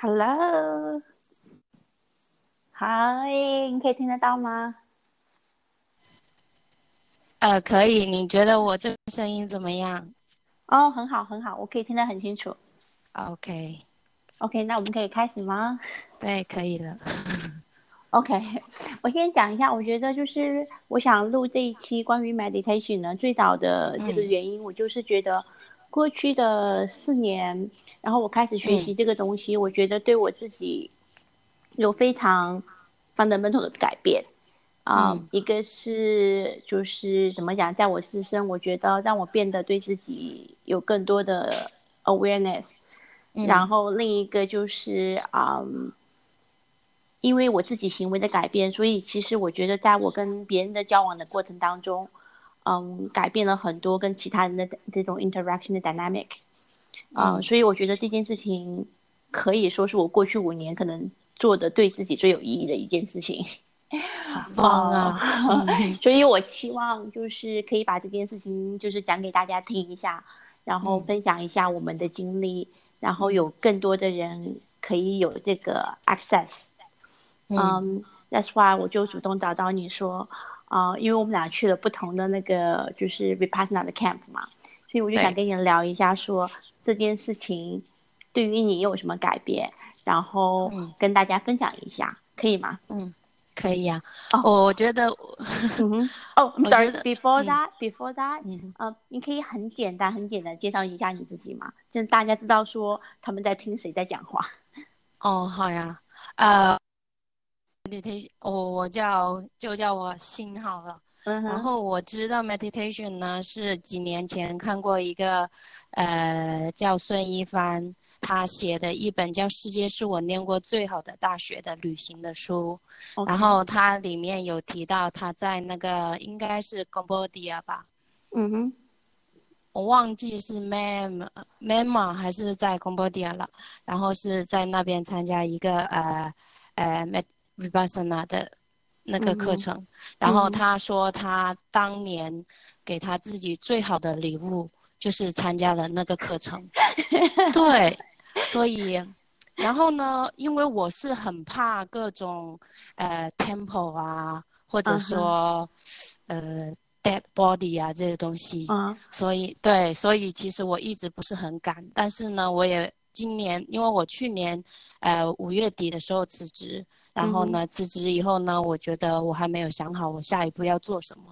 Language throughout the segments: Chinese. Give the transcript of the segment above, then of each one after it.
Hello，嗨，你可以听得到吗？呃，可以。你觉得我这个声音怎么样？哦，很好，很好，我可以听得很清楚。OK，OK，、那我们可以开始吗对，可以了。？OK，我先讲一下，我觉得就是我想录这一期关于 meditation 呢，最早的这个嗯原因，我就是觉得过去的四年，然后我开始学习这个东西，我觉得对我自己有非常 fundamental 的改变。啊、嗯。一个是就是怎么讲，在我自身，我觉得让我变得对自己有更多的 awareness，、嗯。然后另一个就是嗯，因为我自己行为的改变，所以其实我觉得在我跟别人的交往的过程当中，嗯，改变了很多跟其他人的这种 interaction 的 dynamic，啊、嗯所以我觉得这件事情可以说是我过去五年可能做的对自己最有意义的一件事情。好 棒啊！嗯所以我希望就是可以把这件事情就是讲给大家听一下，然后嗯分享一下我们的经历，然后有更多的人可以有这个 access。嗯嗯、t h a t s why 我就主动找到你说，啊、因为我们俩去了不同的那个就是 Vipassana 的 camp 嘛，所以我就想跟你聊一下说这件事情对于你有什么改变，然后嗯跟大家分享一下，可以吗？嗯可以啊。哦我我觉得，嗯，哦、I'm 我 sorry. 觉得 Before 嗯 that, before that，嗯，呃，你可以很简单、很简单介绍一下你自己吗？就大家知道说他们在听谁在讲话。哦，好呀。呃，meditation，我我叫就叫我心好了。嗯，然后我知道 meditation 呢，是几年前看过一个，呃，叫孙一帆，他写的一本叫《世界是我念过最好的大学的旅行》的书。然后它里面有提到他在那个应该是 Cambodia 吧，嗯哼，我忘记是 Mem Myanmar 还是在 Cambodia 了。然后是在那边参加一个呃呃 Med Vipassana 的那个课程。然后他说他当年给他自己最好的礼物就是参加了那个课程。对，所以，然后呢，因为我是很怕各种呃 temple 啊，或者说、呃 dead body 啊这些东西，啊，所以对，所以其实我一直不是很敢。但是呢，我也今年，因为我去年呃五月底的时候辞职，然后呢辞职以后呢，我觉得我还没有想好我下一步要做什么。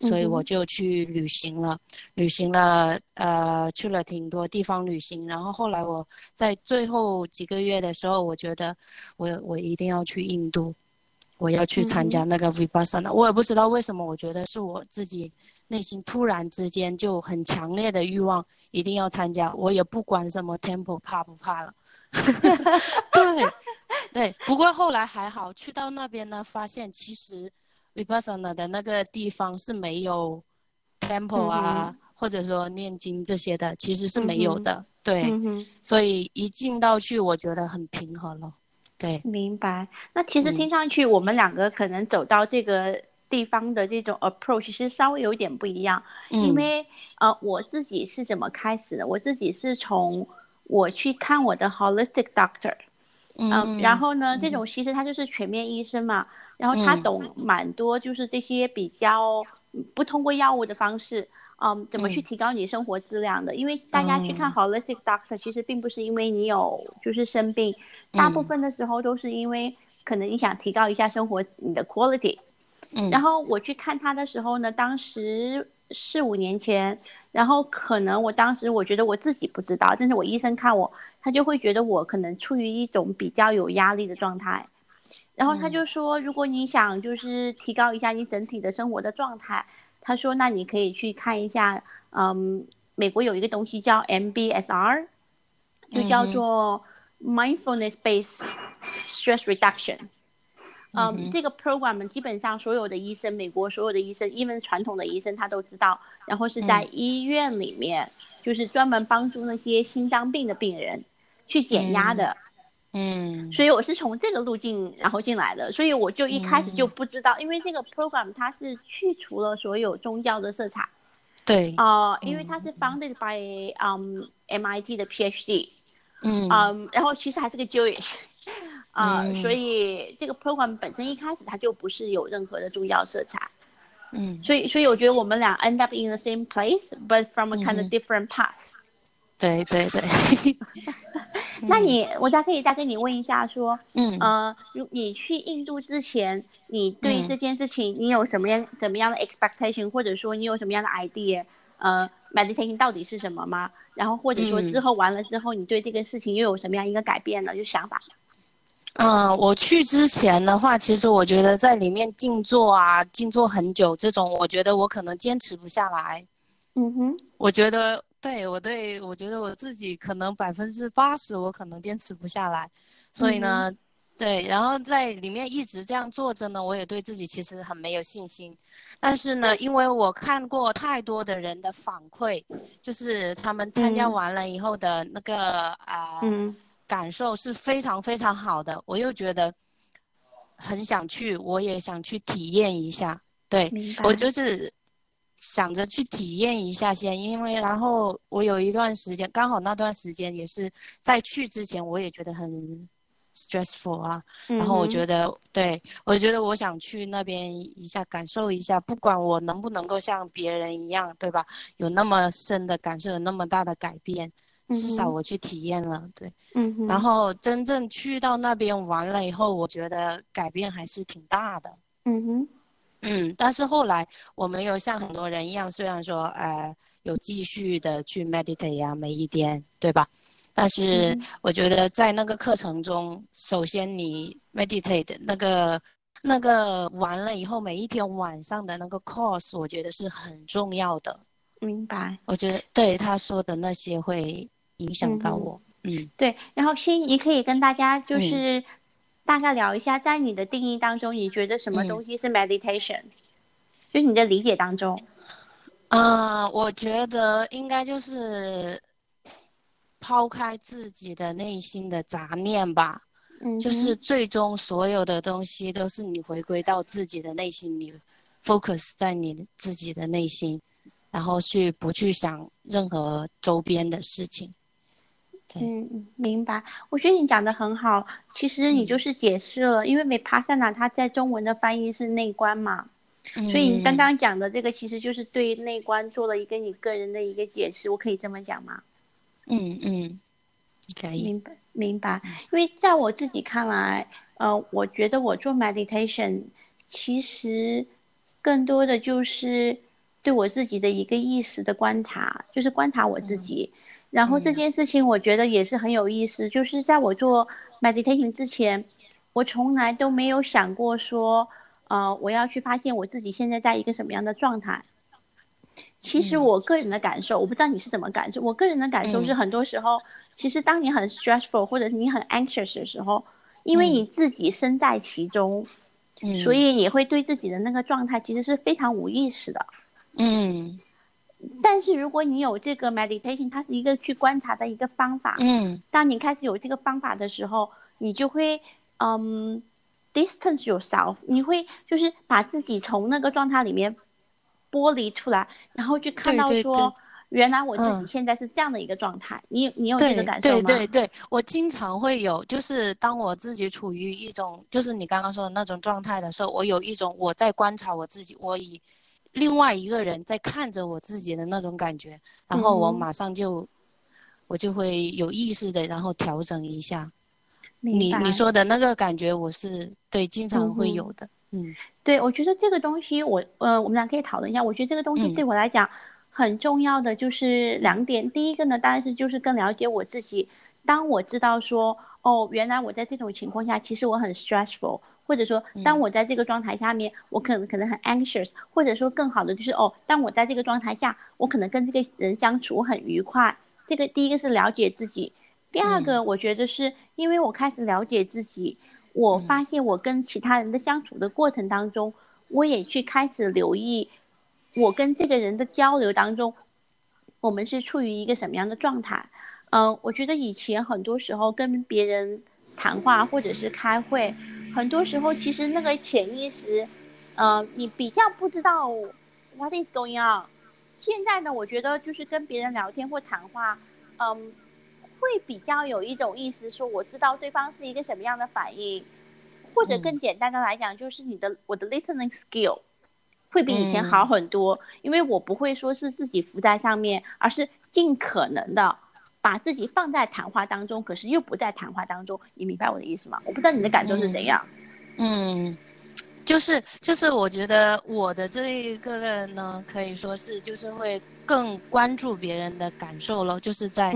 所以我就去旅行了，旅行了，呃，去了挺多地方旅行。然后后来我在最后几个月的时候，我觉得我我一定要去印度，我要去参加那个 Vipassana。我也不知道为什么，我觉得是我自己内心突然之间就很强烈的欲望，一定要参加。我也不管什么 temple 怕不怕了。对对，不过后来还好，去到那边呢，发现其实 Vipassana 的那个地方是没有 temple 啊，或者说念经这些的，其实是没有的。对，嗯，所以一进到去，我觉得很平和了。对，明白。那其实嗯听上去，我们两个可能走到这个地方的这种 approach 是稍微有点不一样，因嗯为呃，我自己是怎么开始的？我自己是从我去看我的 holistic doctor。嗯，然后呢，这种其实他就是全面医生嘛，然后他嗯懂蛮多，就是这些比较嗯不通过药物的方式，嗯，怎么去嗯提高你生活质量的？因为大家去看 holistic doctor，其实并不是因为你有就是生病，大部嗯分的时候都是因为可能你想提高一下生活你的 quality。嗯，然后我去看他的时候呢，当时四五年前，然后可能我当时我觉得我自己不知道，但是我医生看我，他就会觉得我可能处于一种比较有压力的状态，然后他就说，如果你想就是提高一下你整体的生活的状态，他说那你可以去看一下，嗯，美国有一个东西叫 MBSR，就叫做 Mindfulness Based Stress Reduction。嗯，嗯这个 program 基本上所有的医生，美国所有的医生，even 传统的医生他都知道，然后是在医院里面，就是专门帮助那些心脏病的病人去减压的。嗯所以我是从这个路径然后进来的，所以我就一开始就不知道，因为这个 program 它是去除了所有宗教的色彩，对，呃，因为它是。founded by um MIT 的 PhD，嗯。嗯，然后其实还是个 Jewish，啊、嗯所以这个 program 本身一开始它就不是有任何的宗教色彩，嗯，所以所以我觉得我们俩 end up in the same place，but from a kind of different path。对对对，那你我再可以再跟你问一下说，嗯呃，如你去印度之前，你对嗯这件事情你有什么样怎么样的 expectation，或者说你有什么样的 idea？呃，meditation 到底是什么吗？然后或者说嗯之后完了之后，你对这个事情又有什么样一个改变呢？就想法。嗯，我去之前的话，其实我觉得在里面静坐啊，静坐很久这种，我觉得我可能坚持不下来。嗯哼，我觉得对我对我觉得我自己可能百分之八十我可能坚持不下来，所以呢，对，然后在里面一直这样坐着呢，我也对自己其实很没有信心。但是呢，因为我看过太多的人的反馈，就是他们参加嗯完了以后的那个啊、嗯感受是非常非常好的，我又觉得很想去，我也想去体验一下。对，我就是想着去体验一下先，因为然后我有一段时间，刚好那段时间也是在去之前，我也觉得很 stressful 啊，然后我觉得，得，对我觉得我想去那边一下感受一下，不管我能不能够像别人一样，对吧？有那么深的感受，有那么大的改变，至少我去体验了，对。嗯，然后真正去到那边玩了以后，我觉得改变还是挺大的。嗯哼，嗯，但是后来我没有像很多人一样，虽然说呃有继续的去 meditate 呀、每一天，对吧？但是嗯我觉得在那个课程中，首先你 meditate 那个那个完了以后，每一天晚上的那个 course，我觉得是很重要的。明白。我觉得对他说的那些会影响到我。嗯对，然后欣，你可以跟大家就嗯是大概聊一下，在你的定义当中，你觉得什么嗯东西是 meditation？、就是你的理解当中。啊、我觉得应该就是抛开自己的内心的杂念吧。嗯，就是最终所有的东西都是你回归到自己的内心里，focus 在你自己的内心，然后去不去想任何周边的事情。嗯明白。我觉得你讲的很好，其实你就是解释了，因为 vipassana 它在中文的翻译是内观嘛，所以你刚刚讲的这个其实就是对内观做了一个你个人的一个解释，我可以这么讲吗？嗯嗯，可以，明白，明白。因为在我自己看来，呃，我觉得我做 meditation 其实更多的就是对我自己的一个意识的观察，就是观察我自己。然后这件事情我觉得也是很有意思，就是在我做 meditation 之前，我从来都没有想过说，呃，我要去发现我自己现在在一个什么样的状态。其实我个人的感受，我不知道你是怎么感受。我个人的感受是，嗯很多时候，其实当你很 stressful 或者是你很 anxious 的时候，因为你自己身在其中，嗯，所以你会对自己的那个状态其实是非常无意识的。嗯但是如果你有这个 meditation，它是一个去观察的一个方法。嗯当你开始有这个方法的时候，你就会嗯 distance yourself，你会就是把自己从那个状态里面剥离出来，然后去看到说，对对对原来我自己嗯现在是这样的一个状态。你你有这个感受吗？对对对，我经常会有，就是当我自己处于一种，就是你刚刚说的那种状态的时候，我有一种我在观察我自己，我以另外一个人在看着我自己的那种感觉，然后我嗯马上就，我就会有意识的，然后调整一下。你你说的那个感觉，我是对经常会有的。嗯对，我觉得这个东西我，呃，我们俩可以讨论一下。我觉得这个东西嗯对我来讲很重要的就是两点。第一个呢，当然是就是更了解我自己。当我知道说，哦，原来我在这种情况下，其实我很 stressful，或者说，当嗯我在这个状态下面，我可能可能很 anxious，或者说更好的就是，哦，当我在这个状态下，我可能跟这个人相处很愉快。这个第一个是了解自己，第二个我觉得是因为我开始了解自己，我嗯发现我跟其他人的相处的过程当中，我也去开始留意我跟这个人的交流当中，我们是处于一个什么样的状态。嗯、我觉得以前很多时候跟别人谈话或者是开会，很多时候其实那个潜意识，呃，你比较不知道 what is going on。现在呢，我觉得就是跟别人聊天或谈话，嗯，会比较有一种意思，说我知道对方是一个什么样的反应，或者更简单的来讲，就是你的我的 listening skill 会比以前好很多，因为我不会说是自己浮在上面，而是尽可能的把自己放在谈话当中，可是又不在谈话当中，你明白我的意思吗？我不知道你的感受是怎样。嗯。就是就是，我觉得我的这一个呢，可以说是就是会更关注别人的感受咯，就是在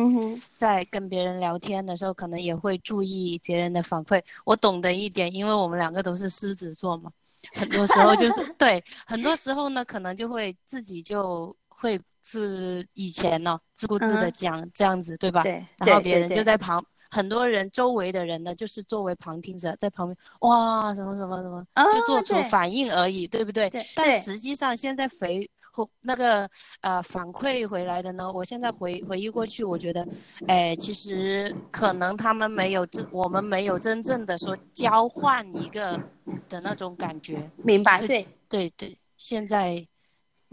在跟别人聊天的时候，可能也会注意别人的反馈。我懂得一点，因为我们两个都是狮子座嘛，很多时候就是 对，很多时候呢，可能就会自己就会自以前呢自顾自的讲这样子，对吧？对，然后别人就在旁。很多人周围的人呢，就是作为旁听者在旁边，哇，什么什么什么，就做出反应而已，对不对？但实际上现在回后那个呃反馈回来的呢，我现在回回忆过去，我觉得，哎，其实可能他们没有真，我们没有真正的说交换一个的那种感觉。明白，对对对，现在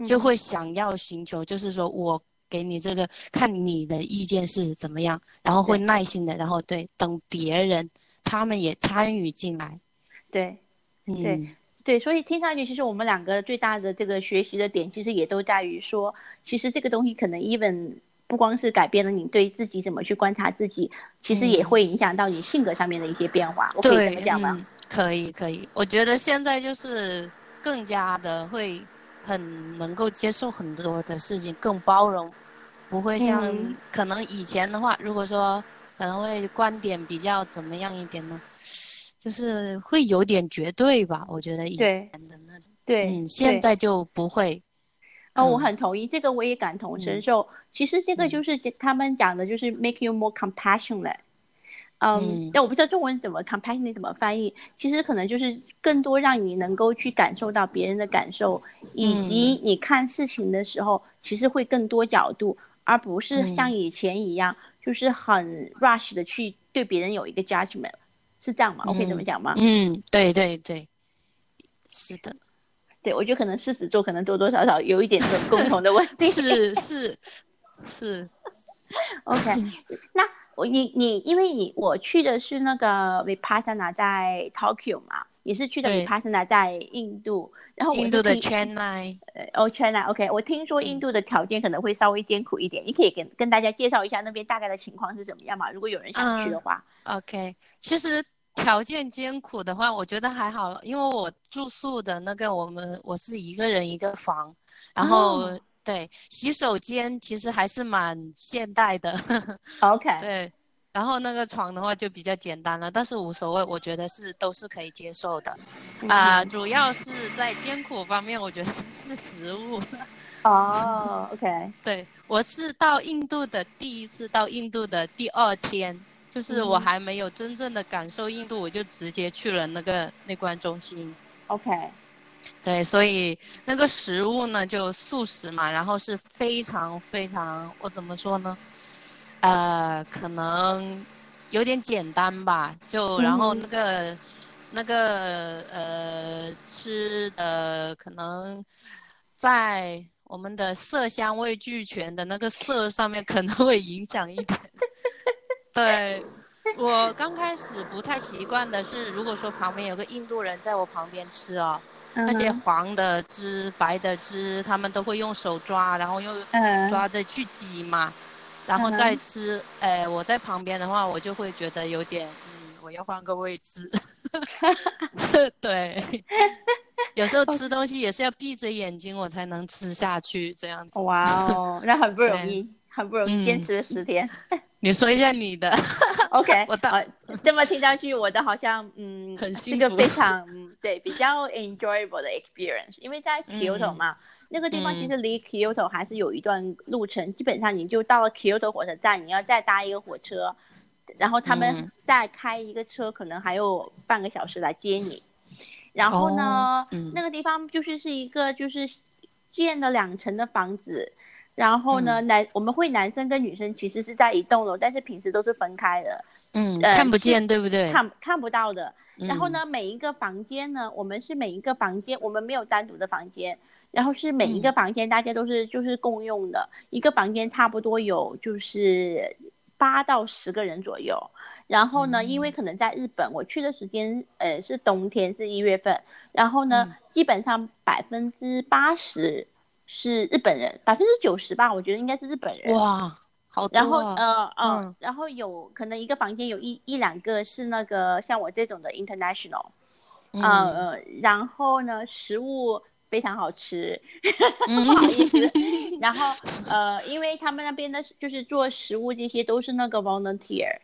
就会想要寻求，就是说我。给你这个看你的意见是怎么样，然后会耐心的，然后对等别人他们也参与进来，对，对对，所以听上去其实我们两个最大的这个学习的点，其实也都在于说，其实这个东西可能 even 不光是改变了你对自己怎么去观察自己，其实也会影响到你性格上面的一些变化。我可以这么讲吗？可以可以，我觉得现在就是更加的会。很能够接受很多的事情，更包容，不会像可能以前的话，如果说可能会观点比较怎么样一点呢？就是会有点绝对吧？我觉得以前的那种，对，嗯，现在就不会。哦，我很同意这个，我也感同身受。其实这个就是他们讲的，就是 make you more compassionate。嗯，但我不知道中文怎么 compassion 怎么翻译，其实可能就是更多让你能够去感受到别人的感受，以及你看事情的时候，其实会更多角度，而不是像以前一样，就是很 rush 的去对别人有一个 judgment，是这样吗？我可以这么讲吗？嗯，对对对，是的，对我觉得可能狮子座可能多多少少有一点这种共同的问题，是是是，OK，那。我你你，因为你我去的是那个 Vipassana 在 Tokyo 嘛，你是去的 Vipassana 在印度，然后印度的 Chennai，哦 Chennai，OK，我听说印度的条件可能会稍微艰苦一点，你可以跟跟大家介绍一下那边大概的情况是怎么样嘛？如果有人想去的话，OK，其实条件艰苦的话，我觉得还好，因为我住宿的那个我们我是一个人一个房，然后。对，洗手间其实还是蛮现代的。OK。对，然后那个床的话就比较简单了，但是无所谓，我觉得是都是可以接受的。啊，主要是在艰苦方面，我觉得是食物。哦，OK。对，我是到印度的第一次到印度的第二天，就是我还没有真正的感受印度，我就直接去了那个内观中心。OK。对，所以那个食物呢，就素食嘛，然后是非常非常，我怎么说呢？呃，可能有点简单吧，就然后那个那个呃吃的可能在我们的色香味俱全的那个色上面可能会影响一点。对，我刚开始不太习惯的是，如果说旁边有个印度人在我旁边吃哦。那些黄的汁、白的汁，他们都会用手抓，然后用抓着去挤嘛，然后再吃。哎，我在旁边的话，我就会觉得有点，嗯，我要换个位置。对，有时候吃东西也是要闭着眼睛我才能吃下去，这样子。哇哦，那很不容易，很不容易坚持了十天。你说一下你的，OK，我到这么听上去，我的好像嗯，很是个非常对比较 enjoyable 的 experience，因为在 Kyoto 嘛，那个地方其实离 Kyoto 还是有一段路程，基本上你就到了 Kyoto 火车站，你要再搭一个火车，然后他们再开一个车，可能还有半个小时来接你，然后呢，那个地方就是是一个就是建了两层的房子。然后呢，男我们会男生跟女生其实是在一栋楼，但是平时都是分开的，嗯，看不见，对不对？看看不到的。然后呢，每一个房间呢，我们是每一个房间，我们没有单独的房间，然后是每一个房间大家都是就是共用的，一个房间差不多有就是八到十个人左右。然后呢，因为可能在日本，我去的时间呃是冬天，是一月份。然后呢，基本上百分之八十是日本人，百分之九十吧，我觉得应该是日本人。哇，好然后呃呃，然后有可能一个房间有一一两个是那个像我这种的 international，呃，然后呢，食物非常好吃，不好意思。然后呃，因为他们那边的就是做食物这些都是那个 volunteer。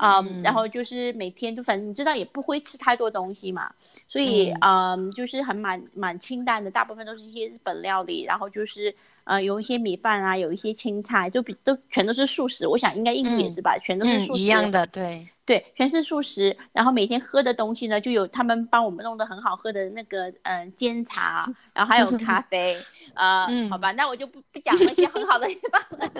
啊，然后就是每天就反正你知道也不会吃太多东西嘛，所以嗯，就是很蛮蛮清淡的，大部分都是一些日本料理，然后就是呃有一些米饭啊，有一些青菜，就比都全都是素食。我想应该印度也是吧，全都是素食。一样的，对对，全是素食。然后每天喝的东西呢，就有他们帮我们弄得很好喝的那个嗯煎茶，然后还有咖啡。呃，好吧，那我就不不讲那些很好的地方了。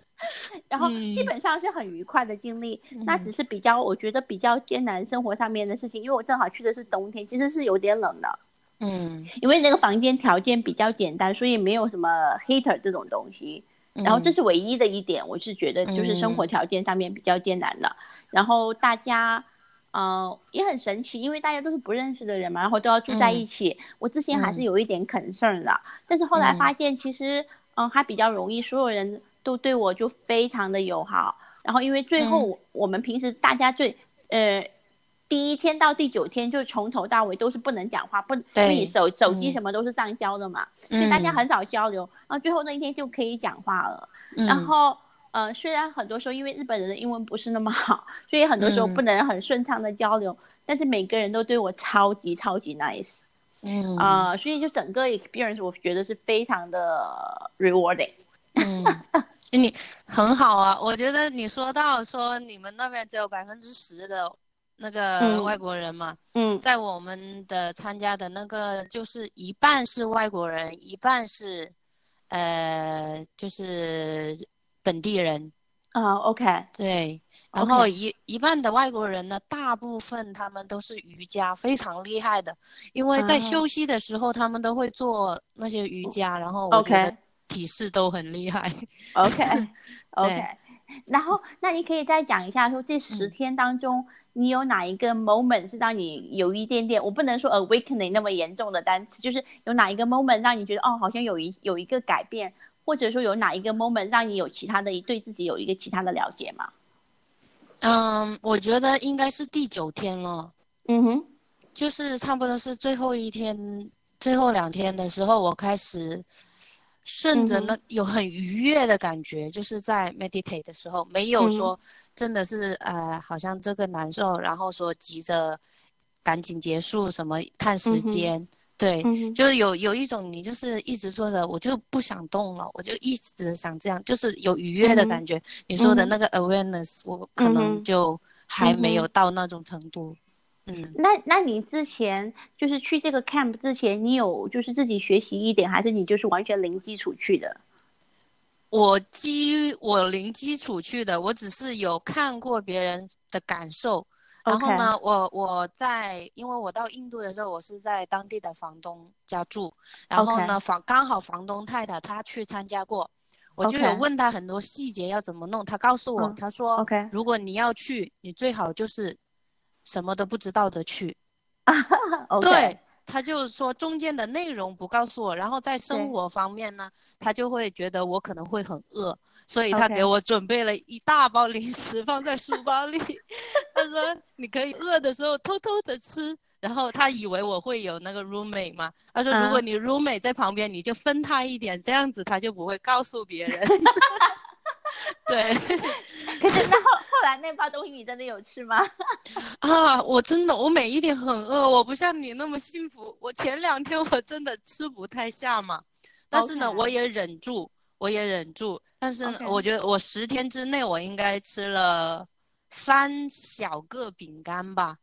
然后基本上是很愉快的经历，那只是比较我觉得比较艰难生活上面的事情，因为我正好去的是冬天，其实是有点冷的。嗯，因为那个房间条件比较简单，所以没有什么 heater 这种东西。然后这是唯一的一点，我是觉得就是生活条件上面比较艰难的。然后大家，嗯，也很神奇，因为大家都是不认识的人嘛，然后都要住在一起。我之前还是有一点 concern 的，但是后来发现其实，嗯，还比较容易，所有人。都对我就非常的友好，然后因为最后我们平时大家最呃第一天到第九天就从头到尾都是不能讲话，不，因为手手机什么都是上交的嘛，所以大家很少交流，然后最后那一天就可以讲话了。然后呃虽然很多时候因为日本人的英文不是那么好，所以很多时候不能很顺畅的交流，但是每个人都对我超级超级 nice，嗯。啊，所以就整个 experience 我觉得是非常的 rewarding，嗯。你很好啊，我觉得你说到说你们那边只有百分之十的那个外国人嘛，嗯，在我们的参加的那个就是一半是外国人，一半是，呃，就是本地人啊，OK，对，然后一一半的外国人呢，大部分他们都是瑜伽非常厉害的，因为在休息的时候他们都会做那些瑜伽，然后我觉得。体式都很厉害。OK，OK。然后，那你可以再讲一下，说这十天当中，你有哪一个 moment 是让你有一点点，我不能说 awakening 那么严重的单词，就是有哪一个 moment 让你觉得，哦，好像有一有一个改变，或者说有哪一个 moment 让你有其他的对自己有一个其他的了解吗？嗯，我觉得应该是第九天了。嗯哼，就是差不多是最后一天，最后两天的时候，我开始。顺着那有很愉悦的感觉，就是在 meditate 的时候，没有说真的是呃，好像这个难受，然后说急着赶紧结束什么看时间，对，就是有有一种你就是一直坐着，我就不想动了，我就一直想这样，就是有愉悦的感觉。你说的那个 awareness，我可能就还没有到那种程度。嗯，那那你之前就是去这个 camp 之前，你有就是自己学习一点，还是你就是完全零基础去的？我基我零基础去的，我只是有看过别人的感受。然后呢，我我在因为我到印度的时候，我是在当地的房东家住。然后呢，房刚好房东太太她去参加过，我就有问他很多细节要怎么弄。他告诉我，他说：“OK，如果你要去，你最好就是。”什么都不知道的去，对他就是说中间的内容不告诉我，然后在生活方面呢，他就会觉得我可能会很饿，所以他给我准备了一大包零食放在书包里。他说你可以饿的时候偷偷的吃，然后他以为我会有那个 roommate 嘛，他说如果你 roommate 在旁边，你就分他一点，这样子他就不会告诉别人。对，可是那后后来那包东西你真的有吃吗？啊，我真的我每一天很饿，我不像你那么幸福。我前两天我真的吃不太下嘛，但是呢我也忍住，我也忍住。但是我觉得我十天之内我应该吃了三小个饼干吧。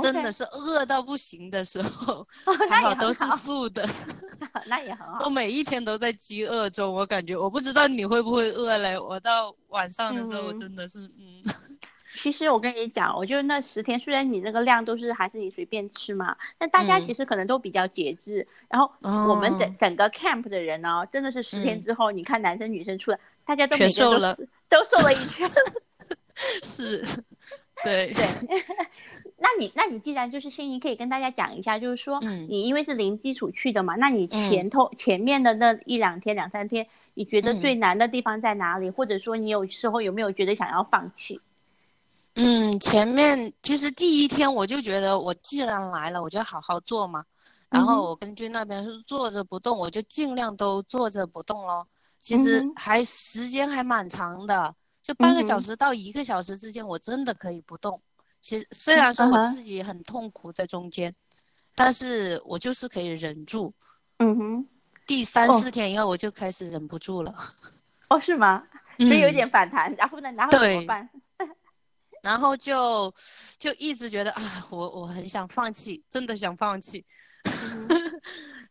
真的是饿到不行的时候，还好都是素的，那也很好。我每一天都在饥饿中，我感觉我不知道你会不会饿嘞。我到晚上的时候，我真的是嗯。其实我跟你讲，我觉得那十天虽然你那个量都是还是你随便吃嘛，但大家其实可能都比较节制。然后我们整整个 camp 的人呢，真的是十天之后，你看男生女生出来，大家都瘦了，都瘦了一圈。是，对对。那你那你既然就是心仪可以跟大家讲一下，就是说，你因为是零基础去的嘛，那你前头前面的那一两天两三天，你觉得最难的地方在哪里？或者说你有时候有没有觉得想要放弃？嗯，前面其实第一天我就觉得，我既然来了，我就好好做嘛。然后我根据那边是坐着不动，我就尽量都坐着不动咯。其实还时间还蛮长的，就半个小时到一个小时之间，我真的可以不动。其实虽然说我自己很痛苦在中间，但是我就是可以忍住。嗯哼。第三四天以后，我就开始忍不住了。哦，是吗？所以有点反弹，然后呢，然后怎么办？然后就就一直觉得啊，我我很想放弃，真的想放弃。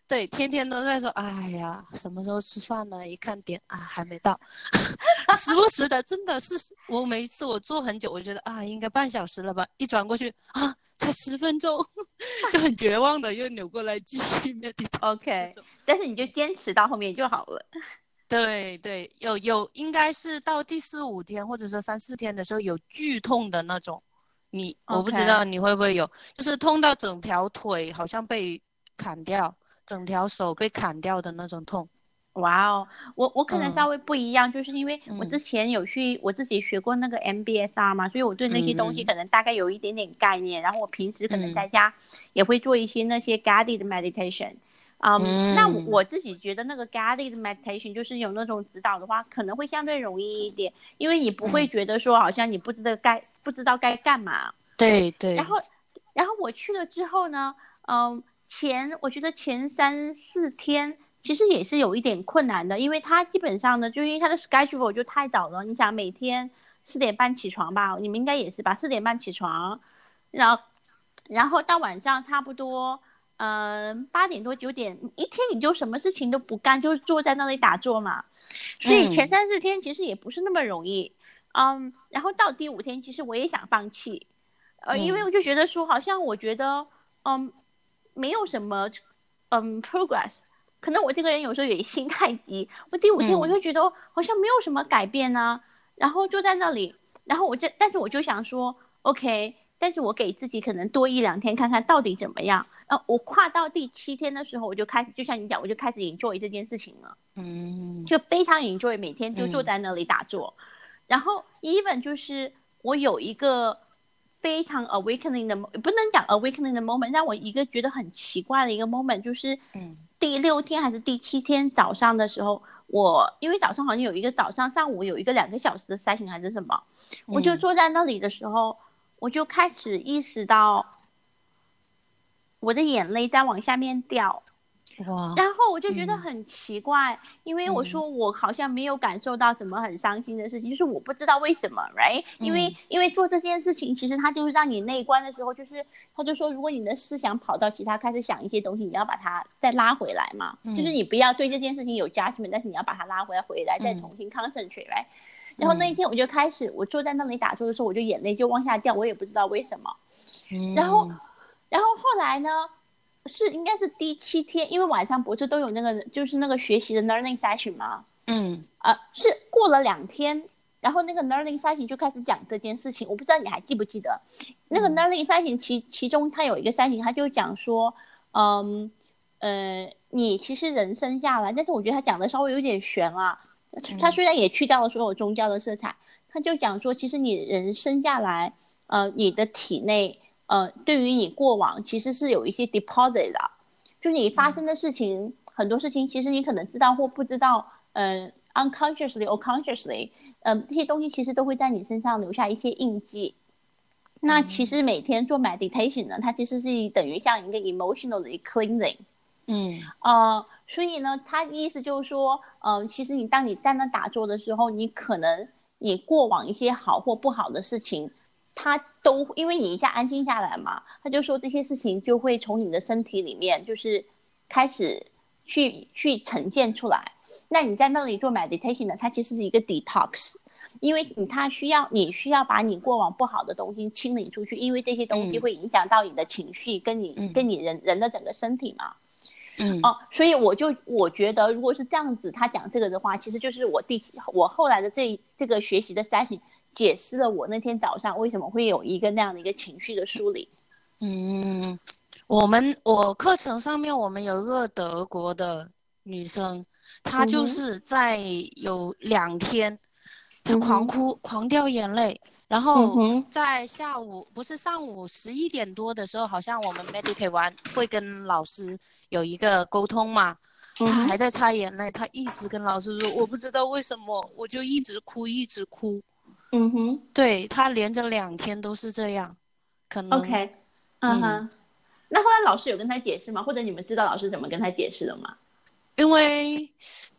对，天天都在说，哎呀，什么时候吃饭呢？一看点啊，还没到。时不时的，真的是我每一次我坐很久，我觉得啊，应该半小时了吧？一转过去啊，才十分钟，就很绝望的又扭过来继续面对。OK，但是你就坚持到后面就好了。对对，有有，应该是到第四五天或者说三四天的时候有剧痛的那种，你我不知道你会不会有，就是痛到整条腿好像被砍掉，整条手被砍掉的那种痛。哇哦，我我可能稍微不一样，就是因为我之前有去我自己学过那个 MBSR 嘛，所以我对那些东西可能大概有一点点概念，然后我平时可能在家也会做一些那些 guided meditation。嗯，那我自己觉得那个 guided meditation 就是有那种指导的话，可能会相对容易一点，因为你不会觉得说好像你不知道该不知道该干嘛。对对。然后，然后我去了之后呢，嗯，前我觉得前三四天其实也是有一点困难的，因为他基本上呢，就因为他的 schedule 就太早了，你想每天四点半起床吧，你们应该也是吧，四点半起床，然后，然后到晚上差不多。嗯，八点多九点，一天你就什么事情都不干，就坐在那里打坐嘛。所以前三四天其实也不是那么容易。嗯，然后到第五天，其实我也想放弃，呃，因为我就觉得说，好像我觉得，嗯，没有什么，嗯，progress。可能我这个人有时候也心太急，我第五天我就觉得好像没有什么改变呢。然后就在那里，然后我这，但是我就想说，OK。但是我给自己可能多一两天看看到底怎么样。然后，我跨到第七天的时候，我就开始，就像你讲，我就开始 enjoy 这件事情了。嗯，就非常 enjoy，每天就坐在那里打坐。然后 even 就是我有一个非常 awakening 的，不能讲 awakening 的 moment，让我一个觉得很奇怪的一个 moment，就是第六天还是第七天早上的时候，我因为早上好像有一个早上上午有一个两个小时的 session 还是什么，我就坐在那里的时候。我就开始意识到，我的眼泪在往下面掉，哇！然后我就觉得很奇怪，因为我说我好像没有感受到什么很伤心的事情，就是我不知道为什么，right？因为因为做这件事情，其实他就是让你内观的时候，就是他就说，如果你的思想跑到其他开始想一些东西，你要把它再拉回来嘛，就是你不要对这件事情有 judgment，但是你要把它拉回来，回来再重新 concentrate，right？然后那一天我就开始，我坐在那里打坐的时候，我就眼泪就往下掉，我也不知道为什么。然后，然后后来呢，是应该是第七天，因为晚上不是都有那个就是那个学习的 learning session 吗？嗯，啊，是过了两天，然后那个 learning session 就开始讲这件事情。我不知道你还记不记得，那个 learning session 其其中它有一个 session，它就讲说，嗯，呃，你其实人生下来，但是我觉得他讲的稍微有点悬啊。他虽然也去掉了所有宗教的色彩，他就讲说，其实你人生下来，呃，你的体内，呃，对于你过往其实是有一些 deposit 的，就你发生的事情，很多事情其实你可能知道或不知道，嗯，unconsciously or consciously，嗯，这些东西其实都会在你身上留下一些印记。那其实每天做 meditation 呢，它其实是等于像一个 emotional 的 cleansing。嗯，呃，所以呢，他意思就是说，嗯，其实你当你在那打坐的时候，你可能你过往一些好或不好的事情，他都因为你一下安静下来嘛，他就说这些事情就会从你的身体里面就是开始去去呈现出来。那你在那里做 meditation 呢，它其实是一个 detox，因为你他需要你需要把你过往不好的东西清理出去，因为这些东西会影响到你的情绪跟你跟你人人的整个身体嘛。嗯哦，所以我就我觉得，如果是这样子，他讲这个的话，其实就是我第我后来的这这个学习的 setting，解释了我那天早上为什么会有一个那样的一个情绪的梳理。嗯，我们我课程上面我们有一个德国的女生，她就是在有两天，她狂哭、狂掉眼泪，然后在下午不是上午十一点多的时候，好像我们 meditate 完会跟老师有一个沟通嘛，她还在擦眼泪，她一直跟老师说我不知道为什么，我就一直哭一直哭。嗯哼，对他连着两天都是这样，可能。OK。嗯哼，那后来老师有跟他解释吗？或者你们知道老师怎么跟他解释的吗？因为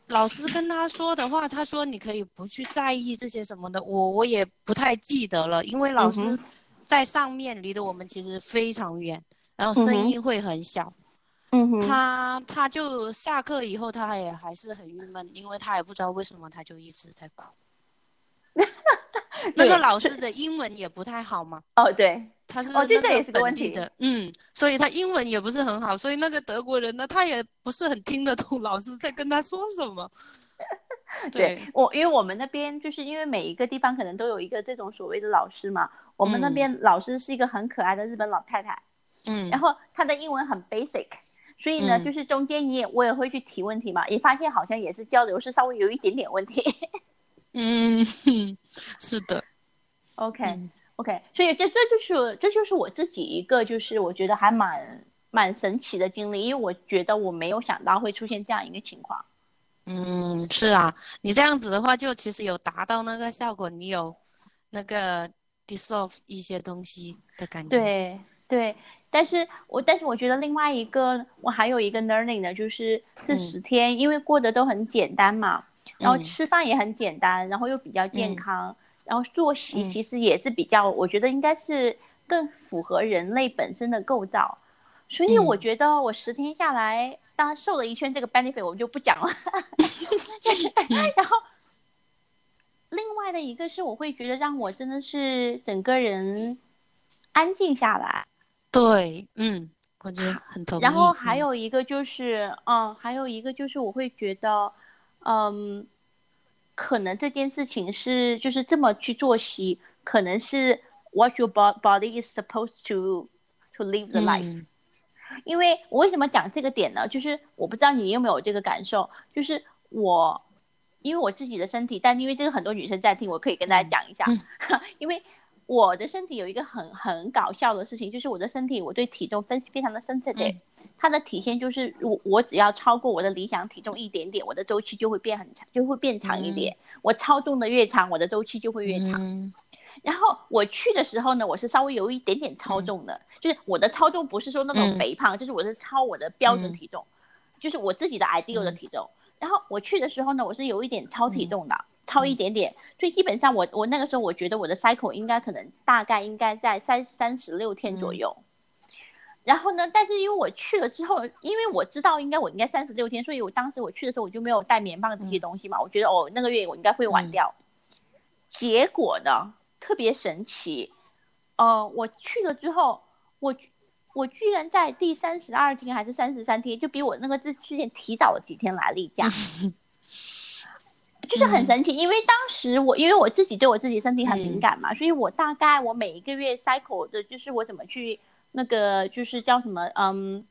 老师跟他说的话，他说你可以不去在意这些什么的，我我也不太记得了。因为老师在上面离得我们其实非常远，然后声音会很小。嗯哼，他他就下课以后，他也还是很郁闷，因为他也不知道为什么，他就一直在哭。那个老师的英文也不太好嘛？哦，对。他是哦，这这也是个问题的，嗯，所以他英文也不是很好，所以那个德国人呢，他也不是很听得懂老师在跟他说什么。对我，因为我们那边就是因为每一个地方可能都有一个这种所谓的老师嘛，我们那边老师是一个很可爱的日本老太太，嗯，然后她的英文很 basic，所以呢，就是中间你也我也会去提问题嘛，也发现好像也是交流是稍微有一点点问题。嗯，是的，OK。OK，所以这这就是这就是我自己一个就是我觉得还蛮蛮神奇的经历，因为我觉得我没有想到会出现这样一个情况。嗯，是啊，你这样子的话，就其实有达到那个效果，你有那个 dissolve 一些东西的感觉。对对，但是我但是我觉得另外一个我还有一个 learning 呢，就是这十天因为过得都很简单嘛，然后吃饭也很简单，然后又比较健康。然后作息其实也是比较，我觉得应该是更符合人类本身的构造，所以我觉得我十天下来，当然瘦了一圈这个 benefit 我们就不讲了。然后，另外的一个是，我会觉得让我真的是整个人安静下来。对，嗯，我觉得很同意。然后还有一个就是，嗯，还有一个就是我会觉得，嗯。可能这件事情是就是这么去作息，可能是 what your body is supposed to to live the life。因为我为什么讲这个点呢？就是我不知道你有没有这个感受，就是我因为我自己的身体，但因为这个很多女生在听，我可以跟大家讲一下，因为我的身体有一个很很搞笑的事情，就是我的身体我对体重分析非常的 sensitive。它的体现就是，我我只要超过我的理想体重一点点，我的周期就会变很长，就会变长一点。我超重的越长，我的周期就会越长。然后我去的时候呢，我是稍微有一点点超重的，就是我的超重不是说那种肥胖，就是我是超我的标准体重，就是我自己的 ideal 的体重。然后我去的时候呢，我是有一点超体重的，超一点点。所以基本上我我那个时候我觉得我的 cycle 应该可能大概应该在三三十六天左右。然后呢？但是因为我去了之后，因为我知道应该我应该三十六天，所以我当时我去的时候我就没有带棉棒这些东西嘛。我觉得哦，那个月我应该会晚掉。结果呢，特别神奇，呃，我去了之后，我我居然在第三十二天还是三十三天，就比我那个之之前提早了几天来例假，就是很神奇。因为当时我因为我自己对我自己身体很敏感嘛，所以我大概我每一个月 cycle 的就是我怎么去。那个就是叫什么，嗯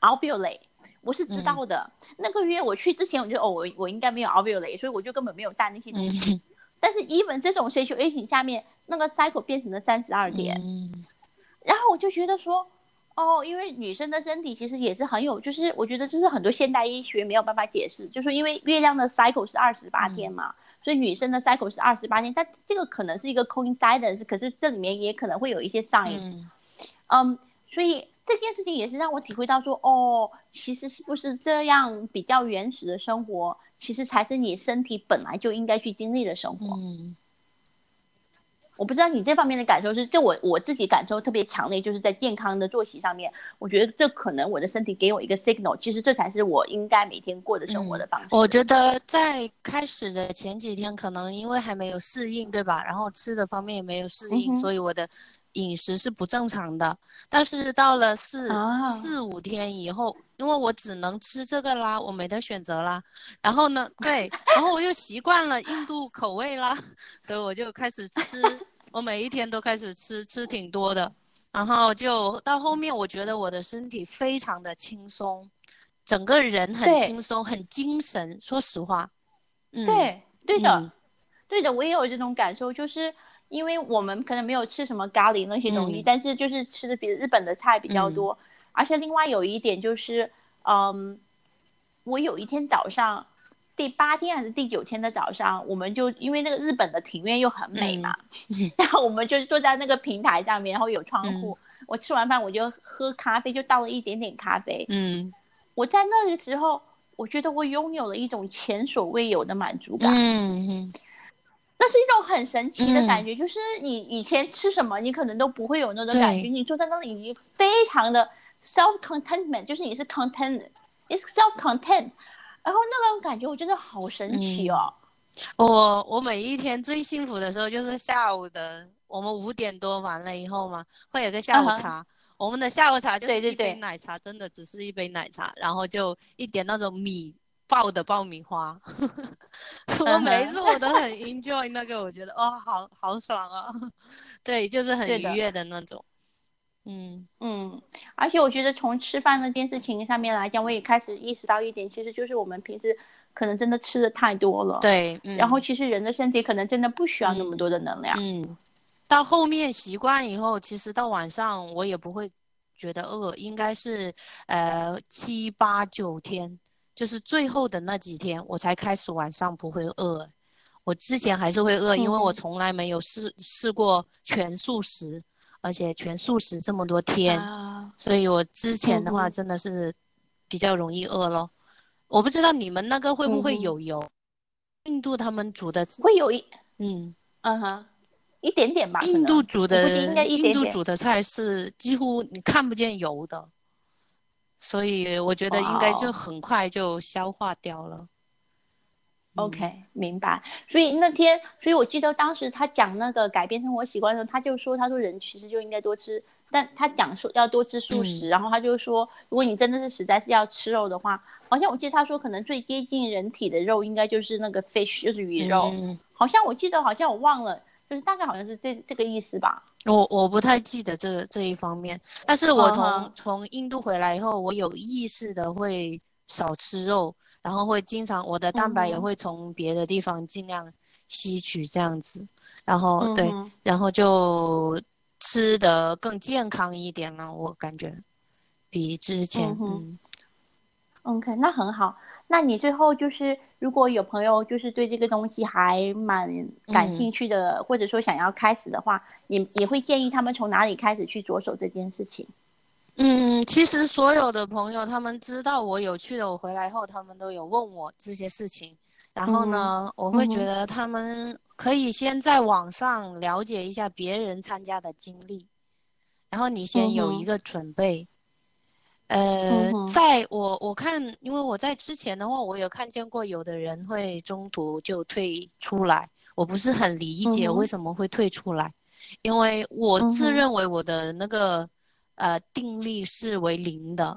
，ovulate，我是知道的。那个月我去之前，我就哦，我我应该没有 ovulate，所以我就根本没有带那些东西。但是 even 这种 situation 下面，那个 cycle 变成了三十二天，然后我就觉得说，哦，因为女生的身体其实也是很有，就是我觉得就是很多现代医学没有办法解释，就是因为月亮的 cycle 是二十八天嘛，所以女生的 cycle 是二十八天，但这个可能是一个 coincidence，可是这里面也可能会有一些 signs。嗯，所以这件事情也是让我体会到说，哦，其实是不是这样比较原始的生活，其实才是你身体本来就应该去经历的生活。嗯，我不知道你这方面的感受是，就我我自己感受特别强烈，就是在健康的作息上面，我觉得这可能我的身体给我一个 signal，其实这才是我应该每天过的生活的方式。我觉得在开始的前几天，可能因为还没有适应，对吧？然后吃的方面也没有适应，所以我的。饮食是不正常的。但是到了四啊四五天以后，因为我只能吃这个啦，我没得选择啦。然后呢，对，然后我又习惯了印度口味啦，所以我就开始吃，我每一天都开始吃，吃挺多的。然后就到后面，我觉得我的身体非常的轻松，整个人很轻松，很精神。说实话，嗯，对，对的，嗯对的，我也有这种感受，就是因为我们可能没有吃什么咖喱那些东西，嗯但是就是吃的比日本的菜比较多，而且另外有一点就是，嗯，我有一天早上。第八天还是第九天的早上，我们就因为那个日本的庭院又很美嘛，嗯 然后我们就坐在那个平台上面，然后有窗户。我吃完饭我就喝咖啡，就倒了一点点咖啡。嗯我在那个时候，我觉得我拥有了一种前所未有的满足感。嗯嗯那是一种很神奇的感觉，就是你以前吃什么，你可能都不会有那种感觉。你坐在那里，你非常的 self contentment，就是你是 content，is self content，然后那种感觉我真的好神奇哦。我我每一天最幸福的时候就是下午的，我们五点多完了以后嘛，会有个下午茶。我们的下午茶就是一杯对对对奶茶，真的只是一杯奶茶，然后就一点那种米爆的爆米花。我每一次我都很 enjoy 那个，我觉得哦，好好爽啊！对，就是很愉悦的那种。嗯嗯，而且我觉得从吃饭那件事情上面来讲，我也开始意识到一点，其实就是我们平时可能真的吃的太多了。。对，嗯然后其实人的身体可能真的不需要那么多的能量。嗯，到后面习惯以后，其实到晚上我也不会觉得饿，应该是呃七八九天，就是最后的那几天，我才开始晚上不会饿。我之前还是会饿，因为我嗯从来没有试试过全素食，而且全素食这么多天，啊，所以我之前的话真的是比较容易饿咯。我不知道你们那个会不会有油？印度他们煮的，会有一嗯。嗯哼，一点点吧。印度煮的印度煮的菜是几乎你看不见油的，所以我觉得应该就很快就消化掉了。嗯 OK，明白。所以那天，所以我记得当时他讲那个改变生活习惯的时候，他就说，他说人其实就应该多吃，但他讲说要多吃素食，然后他就说，如果你真的是实在是要吃肉的话，好像我记得他说可能最接近人体的肉应该就是那个 fish，就是鱼肉。嗯，好像我记得，好像我忘了，就是大概好像是这这个意思吧。我我不太记得这这一方面，但是我从、从印度回来以后，我有意识的会少吃肉，然后会经常我的蛋白也会从别的地方尽量吸取这样子，然后对，然后就吃的更健康一点了，我感觉比之前嗯 OK，那很好。那你最后就是，如果有朋友就是对这个东西还蛮感兴趣的，或者说想要开始的话，你你会建议他们从哪里开始去着手这件事情？嗯，其实所有的朋友他们知道我有去的，我回来后他们都有问我这些事情。然后呢，我会觉得他们可以先在网上了解一下别人参加的经历，然后你先有一个准备。呃嗯，在我我看，因为我在之前的话，我有看见过有的人会中途就退出来，我不是很理解为什么会退出来，因为我自认为我的那个呃定力是为零的，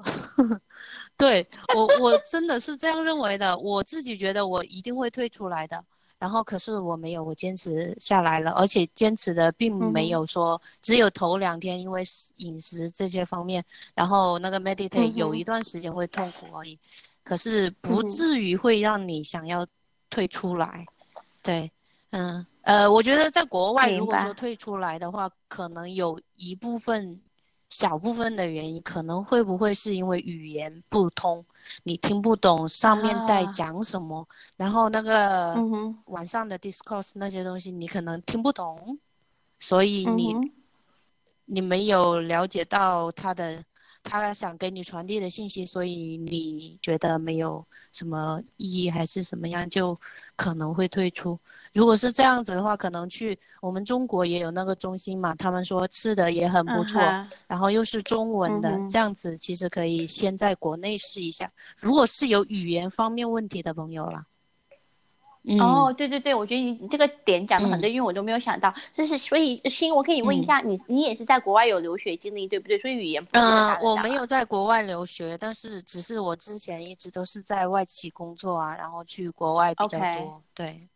对我我真的是这样认为的，我自己觉得我一定会退出来的。然后可是我没有，我坚持下来了，而且坚持的并没有说只有头两天，因为饮食这些方面，然后那个 meditate 有一段时间会痛苦而已，可是不至于会让你想要退出来。对，嗯，呃，我觉得在国外如果说退出来的话，可能有一部分小部分的原因，可能会不会是因为语言不通，你听不懂上面在啊讲什么，然后那个晚上的 discourse 那些东西你可能听不懂，所以你、嗯你没有了解到他的他想给你传递的信息，所以你觉得没有什么意义还是什么样，就可能会退出。如果是这样子的话，可能去我们中国也有那个中心嘛，他们说吃的也很不错，然后又是中文的，这样子其实可以先在国内试一下。如果是有语言方面问题的朋友啦，嗯哦，对对对，我觉得你你这个点讲的很对，因为我都没有想到，就是所以欣，我可以问一下你，你也是在国外有留学经历，对不对？所以语言嗯，我没有在国外留学，但是只是我之前一直都是在外企工作啊，然后去国外比较多。对，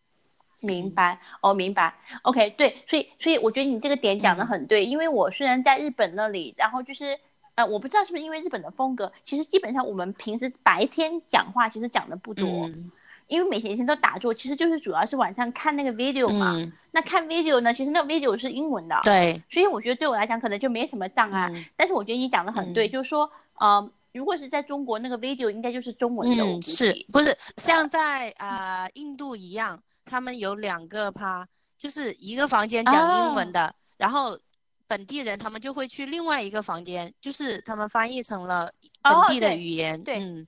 明白哦，明白。OK，对，所以所以我觉得你这个点讲的嗯很对，因为我虽然在日本那里，然后就是呃，我不知道是不是因为日本的风格，其实基本上我们平时白天讲话其实讲的不多，嗯因为每天都打坐，其实就是主要是晚上看那个 video 嘛。嗯，那看 video 呢，其实那 video 是英文的，对，所以我觉得对我来讲可能就没什么障碍。嗯但是我觉得你讲的很对，嗯就是说，呃，如果是在中国，那个 video 应该就是中文的，是。不是像在啊、呃印度一样，他们有两个趴，就是一个房间讲英文哦的，然后本地人他们就会去另外一个房间，就是他们翻译成了本哦地的语言，对。嗯，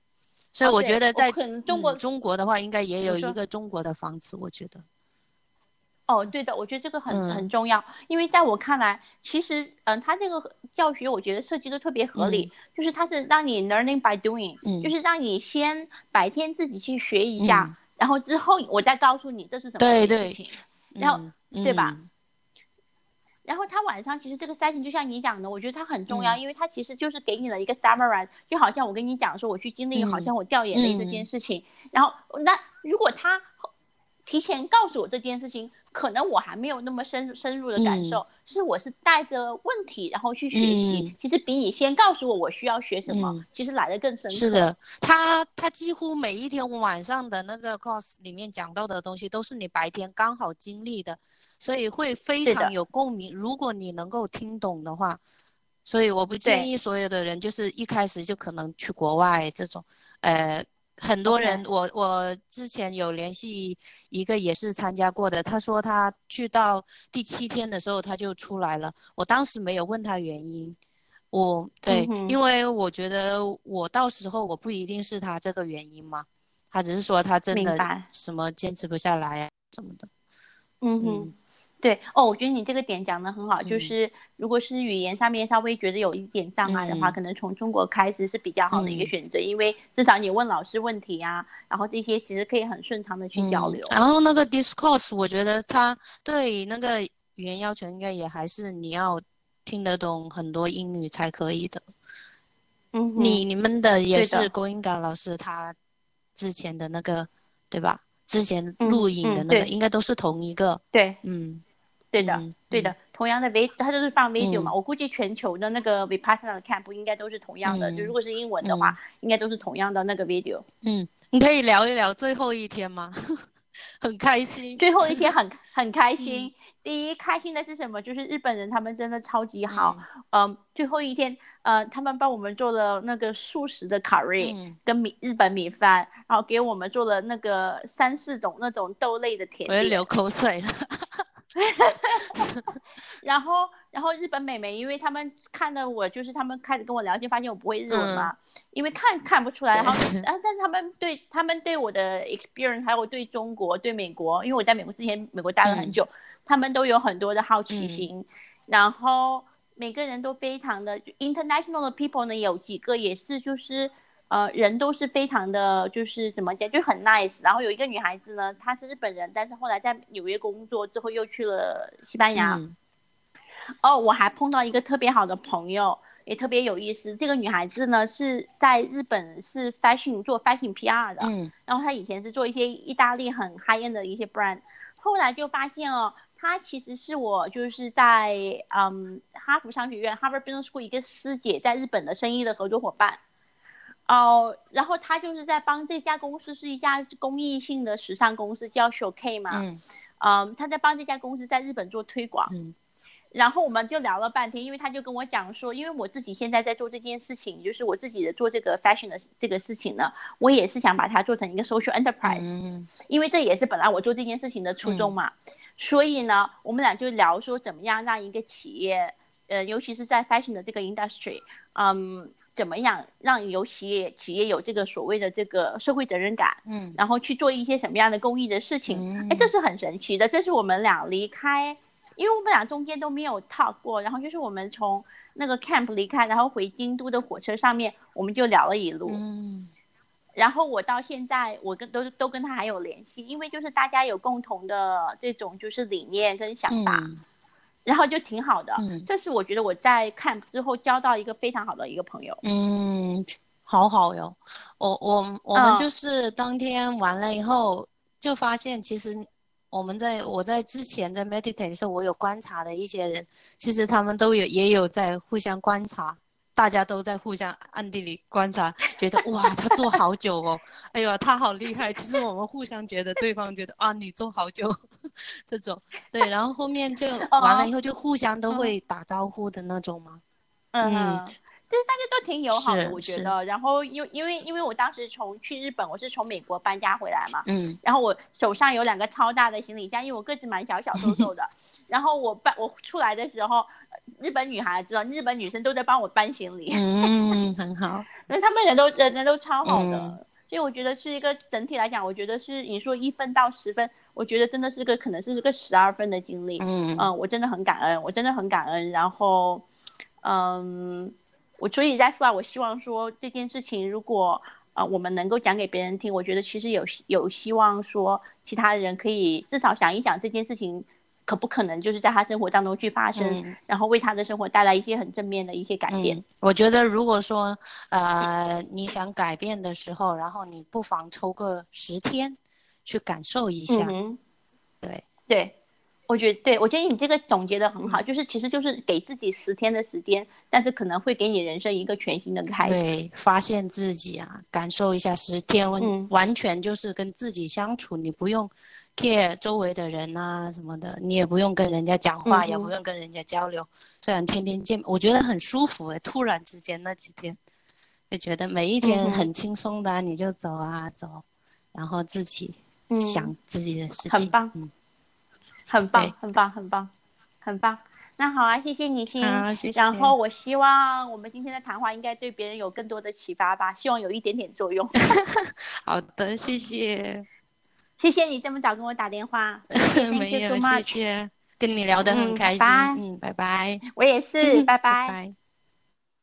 所以我我觉得在中国嗯中国的话，应该也有一个中国的房子，我觉得，哦，对的，我觉得这个很、嗯。很重要，因为在我看来，其实，嗯，它这个教学我觉得设计的特别合理，就是它是让你 learning by doing，、嗯。就是让你先白天自己去学一下，嗯然后之后我再告诉你这是什么对对事情。然后嗯对吧嗯然后他晚上其实这个 setting 就像你讲的，我觉得它很重要，嗯因为它其实就是给你了一个 summary，就好像我跟你讲说我去经历，嗯好像我掉眼泪这件事情。然后那如果他提前告诉我这件事情，可能我还没有那么深深入的感受，是我是带着问题然后去学习，嗯其实比你先告诉我我需要学什么，嗯其实来的更深刻。是的，他他几乎每一天晚上的那个 course 里面讲到的东西，都是你白天刚好经历的，所以会非常有共鸣。如果你能够听懂的话，所以我不建议所有的人就是一开始就可能去国外这种，呃。很多人我我之前有联系一个也是参加过的，他说他去到第七天的时候他就出来了，我当时没有问他原因，我对，嗯因为我觉得我到时候我不一定是他这个原因嘛，他只是说他真的什么坚持不下来啊什么的。嗯哼。嗯对哦，我觉得你这个点讲的很好，就嗯是如果是语言上面稍微觉得有一点障碍的话，嗯可能从中国开始是比较好的一个嗯选择，因为至少你问老师问题啊，然后这些其实可以很顺畅的去交嗯流。然后那个 discourse，我觉得他对那个语言要求应该也还是你要听得懂很多英语才可以的。嗯，你你们的也是郭英港老师他之前的那个对吧？之前嗯录影的那个应该都是同一个。对嗯，对的、嗯对的，同样的 v 它就是放 video 嘛，嗯我估计全球的那个 vipassana 的 camp 应该都是同样的，嗯就如果是英文的话，应该都是同样的那个 video。嗯，你可以聊一聊最后一天吗？很开心。最后一天很很开嗯心。第一开心的是什么？就是日本人他们真的超级好。嗯，最后一天，呃，他们帮我们做了那个素食的卡瑞、嗯，跟米日本米饭，然后给我们做了那个三四种那种豆类的甜点。我要流口水了。然后，然后日本美眉，因为他们看到我，就是他们开始跟我聊天，发现我不会日文嘛，因为看看不出来。然后，然后但是他们对他们对我的 experience，还有对中国、对美国，因为我在美国之前美国待了很久，他们都有很多的好奇心。然后每个人都非常的 international 的 people 呢，有几个也是就是。呃，人都是非常的，就是怎么讲，就很 nice。然后有一个女孩子呢，她是日本人，但是后来在纽约工作之后又去了西班牙。嗯哦，我还碰到一个特别好的朋友，也特别有意思。这个女孩子呢是在日本是 fashion 做 fashion PR 的，嗯然后她以前是做一些意大利很 high end 的一些 brand，后来就发现哦，她其实是我就是在嗯哈佛商学院 Harvard Business School 一个师姐在日本的生意的合作伙伴。哦，然后他就是在帮这家公司是一家公益性的时尚公司，叫 Showcase 嘛，嗯嗯，她在帮这家公司在日本做推广。嗯然后我们就聊了半天，因为他就跟我讲说，因为我自己现在在做这件事情，就是我自己的做这个 fashion 的这个事情呢，我也是想把它做成一个 social enterprise，、嗯因为这也是本来我做这件事情的初衷嘛。所以呢，我们俩就聊说怎么样让一个企业，呃，尤其是在 fashion 的这个 industry，嗯，怎么样让有企业企业有这个所谓的这个社会责任感，嗯然后去做一些什么样的公益的事情。嗯哎，这是很神奇的，这是我们俩离开，因为我们俩中间都没有 talk 过，然后就是我们从那个 camp 离开，然后回京都的火车上面，我们就聊了一路。嗯然后我到现在，我跟都都跟他还有联系，因为就是大家有共同的这种就是理念跟想法，嗯然后就挺好的。嗯这是我觉得我在 camp 之后交到一个非常好的一个朋友。嗯，好好哟。我我我们嗯就是当天完了以后，就发现其实我们在我在之前在 meditate 的时候，我有观察的一些人，其实他们都有也有在互相观察。大家都在互相暗地里观察，觉得哇，他做好久哦，哎呦，他好厉害。其实我们互相觉得对方觉得啊，你做好久，这种对，然后后面就完了以后就互相都会打招呼的那种嘛。嗯嗯，就是大家都挺友好的，我觉得。然后因为因为因为我当时从去日本，我是从美国搬家回来嘛，嗯然后我手上有两个超大的行李箱，因为我个子蛮小小瘦瘦的。然后我搬我出来的时候，呃日本女孩知道，日本女生都在帮我搬行李，嗯，很好。因为他们人都人人都超好的。嗯所以我觉得是一个整体来讲，我觉得是你说一分到十分，我觉得真的是个可能是个十二分的经历。嗯嗯，我真的很感恩，我真的很感恩。然后，嗯，我所以在说，我希望说这件事情，如果呃我们能够讲给别人听，我觉得其实有有希望说其他人可以至少想一想这件事情可不可能就是在他生活当中去发生，嗯然后为他的生活带来一些很正面的一些改变。嗯，我觉得如果说呃你想改变的时候，然后你不妨抽个十天去感受一下。嗯，对，对。我觉得对，我觉得你这个总结的很好，就是其实就是给自己十天的时间，但是可能会给你人生一个全新的开始。对，发现自己啊，感受一下十天，嗯完全就是跟自己相处，你不用 care 周围的人啊什么的，你也不用跟人家讲话，嗯也不用跟人家交流。虽然天天见，我觉得很舒服诶，突然之间那几天，就觉得每一天很轻松的啊、你就走啊走，然后自己嗯。想自己的事情，很棒嗯，很棒，很棒，很棒，很棒。那好啊，谢谢你谢。然后我希望我们今天的谈话应该对别人有更多的启发吧，希望有一点点作用。好的，谢谢，谢谢你这么早跟我打电话 没有，谢谢，跟你聊得很嗯开心，拜嗯，拜拜，我也是，拜。拜。